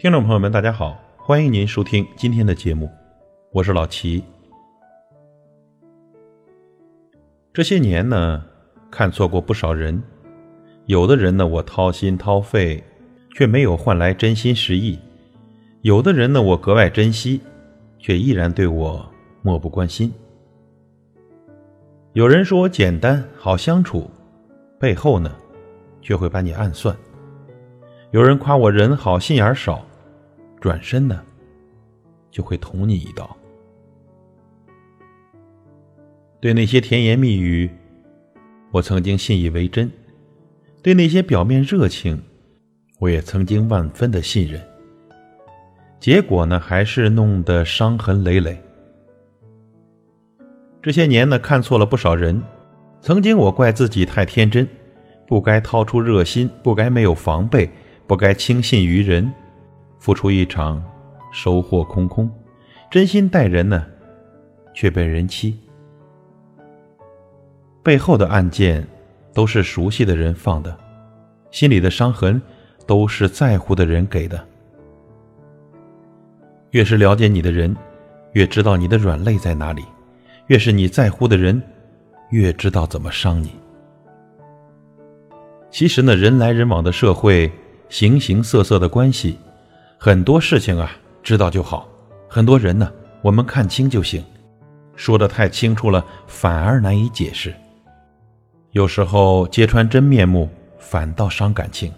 听众朋友们，大家好，欢迎您收听今天的节目，我是老齐。这些年呢，看错过不少人，有的人呢，我掏心掏肺，却没有换来真心实意；有的人呢，我格外珍惜，却依然对我漠不关心。有人说我简单好相处，背后呢，却会把你暗算；有人夸我人好心眼少。转身呢，就会捅你一刀。对那些甜言蜜语，我曾经信以为真；对那些表面热情，我也曾经万分的信任。结果呢，还是弄得伤痕累累。这些年呢，看错了不少人。曾经我怪自己太天真，不该掏出热心，不该没有防备，不该轻信于人。付出一场，收获空空；真心待人呢，却被人欺。背后的案件，都是熟悉的人放的；心里的伤痕，都是在乎的人给的。越是了解你的人，越知道你的软肋在哪里；越是你在乎的人，越知道怎么伤你。其实呢，人来人往的社会，形形色色的关系。很多事情啊，知道就好；很多人呢，我们看清就行。说的太清楚了，反而难以解释。有时候揭穿真面目，反倒伤感情。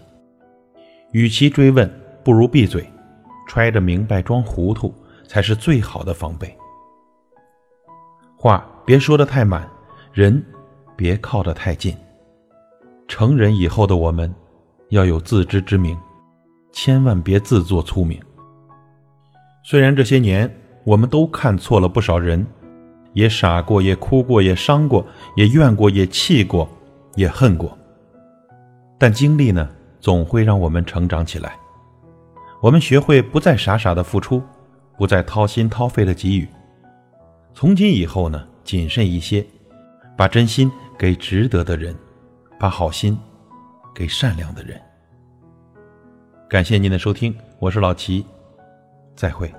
与其追问，不如闭嘴，揣着明白装糊涂，才是最好的防备。话别说的太满，人别靠得太近。成人以后的我们，要有自知之明。千万别自作聪明。虽然这些年我们都看错了不少人，也傻过，也哭过，也伤过，也怨过，也气过，也恨过。但经历呢，总会让我们成长起来。我们学会不再傻傻的付出，不再掏心掏肺的给予。从今以后呢，谨慎一些，把真心给值得的人，把好心给善良的人。感谢您的收听，我是老齐，再会。